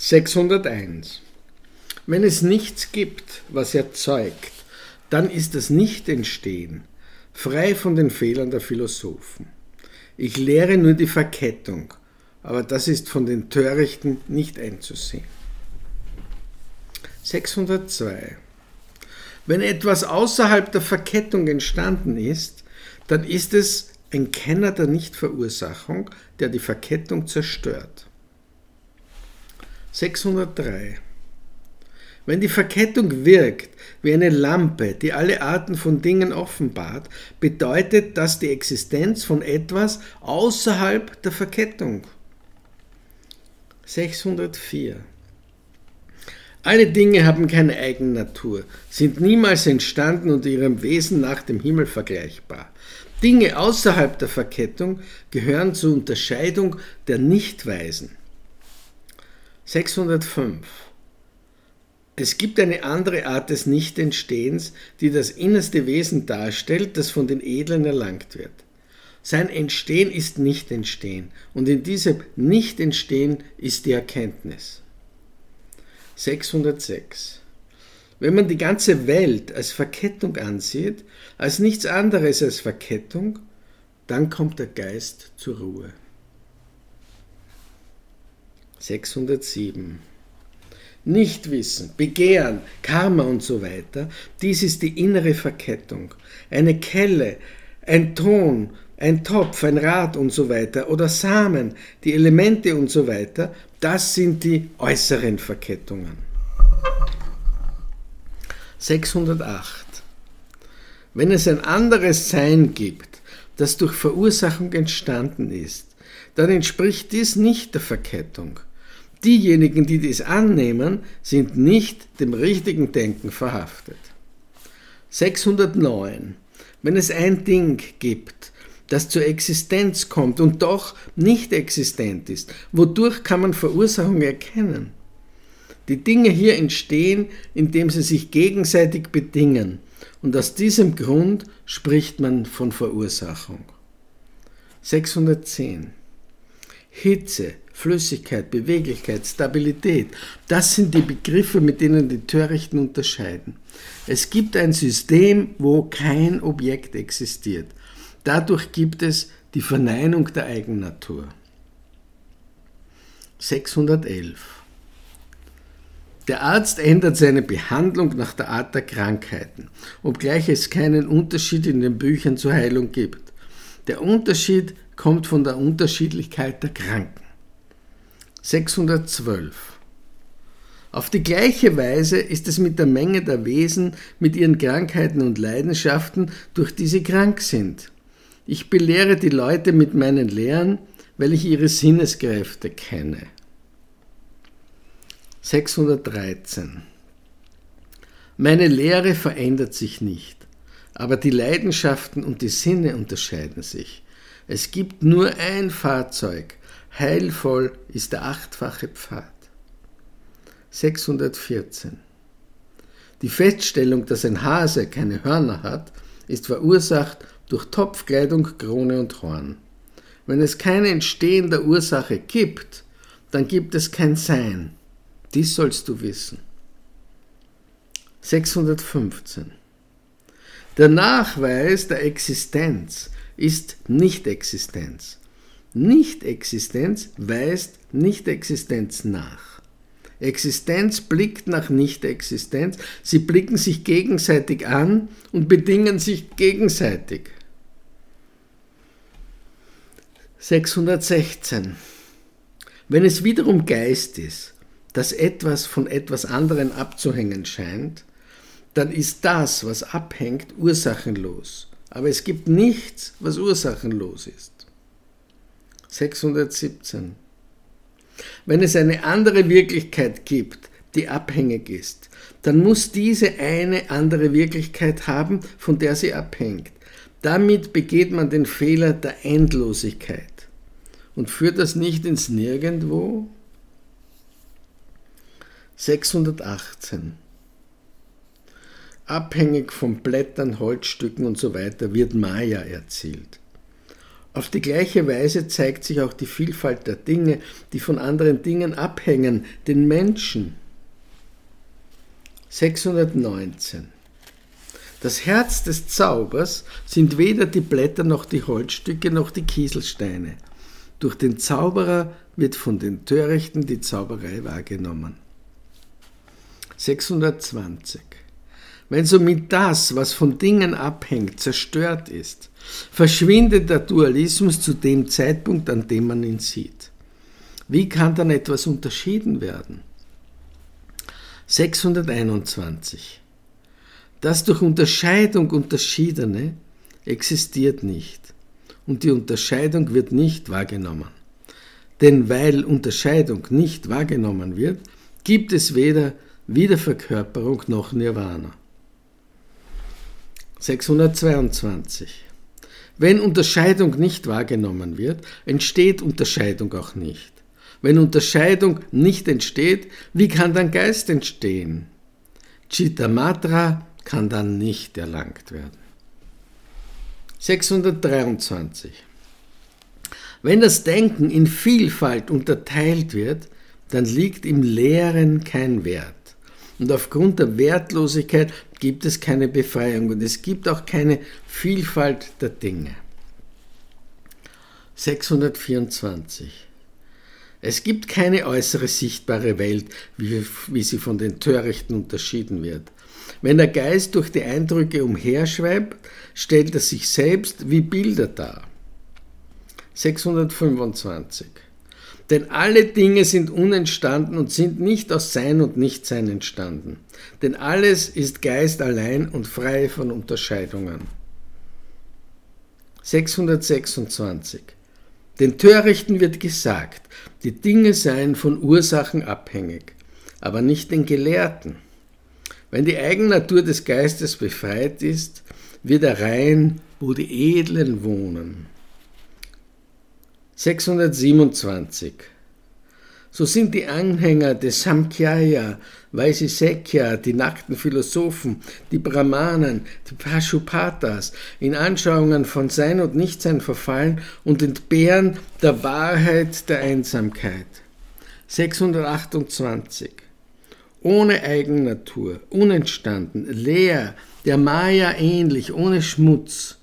601. Wenn es nichts gibt, was erzeugt, dann ist das Nicht-Entstehen frei von den Fehlern der Philosophen. Ich lehre nur die Verkettung, aber das ist von den Törichten nicht einzusehen. 602. Wenn etwas außerhalb der Verkettung entstanden ist, dann ist es ein Kenner der Nichtverursachung, der die Verkettung zerstört. 603. Wenn die Verkettung wirkt wie eine Lampe, die alle Arten von Dingen offenbart, bedeutet das die Existenz von etwas außerhalb der Verkettung. 604. Alle Dinge haben keine Eigennatur, sind niemals entstanden und ihrem Wesen nach dem Himmel vergleichbar. Dinge außerhalb der Verkettung gehören zur Unterscheidung der Nichtweisen. 605. Es gibt eine andere Art des Nichtentstehens, die das innerste Wesen darstellt, das von den Edlen erlangt wird. Sein Entstehen ist Nichtentstehen und in diesem Nichtentstehen ist die Erkenntnis. 606. Wenn man die ganze Welt als Verkettung ansieht, als nichts anderes als Verkettung, dann kommt der Geist zur Ruhe. 607. Nichtwissen, Begehren, Karma und so weiter, dies ist die innere Verkettung. Eine Kelle, ein Ton, ein Topf, ein Rad und so weiter oder Samen, die Elemente und so weiter, das sind die äußeren Verkettungen. 608. Wenn es ein anderes Sein gibt, das durch Verursachung entstanden ist, dann entspricht dies nicht der Verkettung. Diejenigen, die dies annehmen, sind nicht dem richtigen Denken verhaftet. 609. Wenn es ein Ding gibt, das zur Existenz kommt und doch nicht existent ist, wodurch kann man Verursachung erkennen? Die Dinge hier entstehen, indem sie sich gegenseitig bedingen, und aus diesem Grund spricht man von Verursachung. 610. Hitze, Flüssigkeit, Beweglichkeit, Stabilität, das sind die Begriffe, mit denen die Törichten unterscheiden. Es gibt ein System, wo kein Objekt existiert. Dadurch gibt es die Verneinung der Eigennatur. 611. Der Arzt ändert seine Behandlung nach der Art der Krankheiten, obgleich es keinen Unterschied in den Büchern zur Heilung gibt. Der Unterschied kommt von der Unterschiedlichkeit der Kranken. 612. Auf die gleiche Weise ist es mit der Menge der Wesen, mit ihren Krankheiten und Leidenschaften, durch die sie krank sind. Ich belehre die Leute mit meinen Lehren, weil ich ihre Sinneskräfte kenne. 613. Meine Lehre verändert sich nicht, aber die Leidenschaften und die Sinne unterscheiden sich. Es gibt nur ein Fahrzeug, heilvoll ist der achtfache Pfad. 614. Die Feststellung, dass ein Hase keine Hörner hat, ist verursacht durch Topfkleidung, Krone und Horn. Wenn es keine entstehende Ursache gibt, dann gibt es kein Sein. Dies sollst du wissen. 615. Der Nachweis der Existenz ist Nicht-Existenz. Nicht-Existenz weist Nicht-Existenz nach. Existenz blickt nach Nicht-Existenz, sie blicken sich gegenseitig an und bedingen sich gegenseitig. 616. Wenn es wiederum Geist ist, dass etwas von etwas anderem abzuhängen scheint, dann ist das, was abhängt, ursachenlos. Aber es gibt nichts, was ursachenlos ist. 617. Wenn es eine andere Wirklichkeit gibt, die abhängig ist, dann muss diese eine andere Wirklichkeit haben, von der sie abhängt. Damit begeht man den Fehler der Endlosigkeit. Und führt das nicht ins Nirgendwo? 618. Abhängig von Blättern, Holzstücken und so weiter wird Maya erzielt. Auf die gleiche Weise zeigt sich auch die Vielfalt der Dinge, die von anderen Dingen abhängen, den Menschen. 619. Das Herz des Zaubers sind weder die Blätter noch die Holzstücke noch die Kieselsteine. Durch den Zauberer wird von den Törichten die Zauberei wahrgenommen. 620. Wenn somit das, was von Dingen abhängt, zerstört ist, verschwindet der Dualismus zu dem Zeitpunkt, an dem man ihn sieht. Wie kann dann etwas unterschieden werden? 621. Das durch Unterscheidung Unterschiedene existiert nicht und die Unterscheidung wird nicht wahrgenommen. Denn weil Unterscheidung nicht wahrgenommen wird, gibt es weder Wiederverkörperung noch Nirvana. 622. Wenn Unterscheidung nicht wahrgenommen wird, entsteht Unterscheidung auch nicht. Wenn Unterscheidung nicht entsteht, wie kann dann Geist entstehen? Chittamatra kann dann nicht erlangt werden. 623. Wenn das Denken in Vielfalt unterteilt wird, dann liegt im Leeren kein Wert. Und aufgrund der Wertlosigkeit gibt es keine Befreiung und es gibt auch keine Vielfalt der Dinge. 624. Es gibt keine äußere sichtbare Welt, wie, wie, sie von den Törichten unterschieden wird. Wenn der Geist durch die Eindrücke umherschweibt, stellt er sich selbst wie Bilder dar. 625. Denn alle Dinge sind unentstanden und sind nicht aus Sein und Nichtsein entstanden. Denn alles ist Geist allein und frei von Unterscheidungen. 626. Den Törichten wird gesagt, die Dinge seien von Ursachen abhängig, aber nicht den Gelehrten. Wenn die Eigennatur des Geistes befreit ist, wird er rein, wo die Edlen wohnen. 627. So sind die Anhänger des Samkhya, Vaisisekya, die nackten Philosophen, die Brahmanen, die Pashupatas in Anschauungen von Sein und Nichtsein verfallen und entbehren der Wahrheit der Einsamkeit. 628. Ohne Eigennatur, unentstanden, leer, der Maya ähnlich, ohne Schmutz.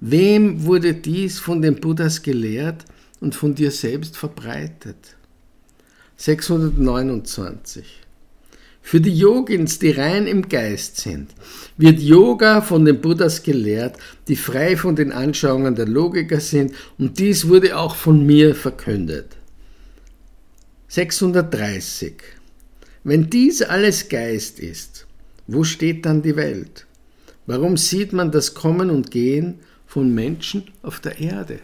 Wem wurde dies von den Buddhas gelehrt? Und von dir selbst verbreitet. 629. Für die Yogins, die rein im Geist sind, wird Yoga von den Buddhas gelehrt, die frei von den Anschauungen der Logiker sind, und dies wurde auch von mir verkündet. 630. Wenn dies alles Geist ist, wo steht dann die Welt? Warum sieht man das Kommen und Gehen von Menschen auf der Erde?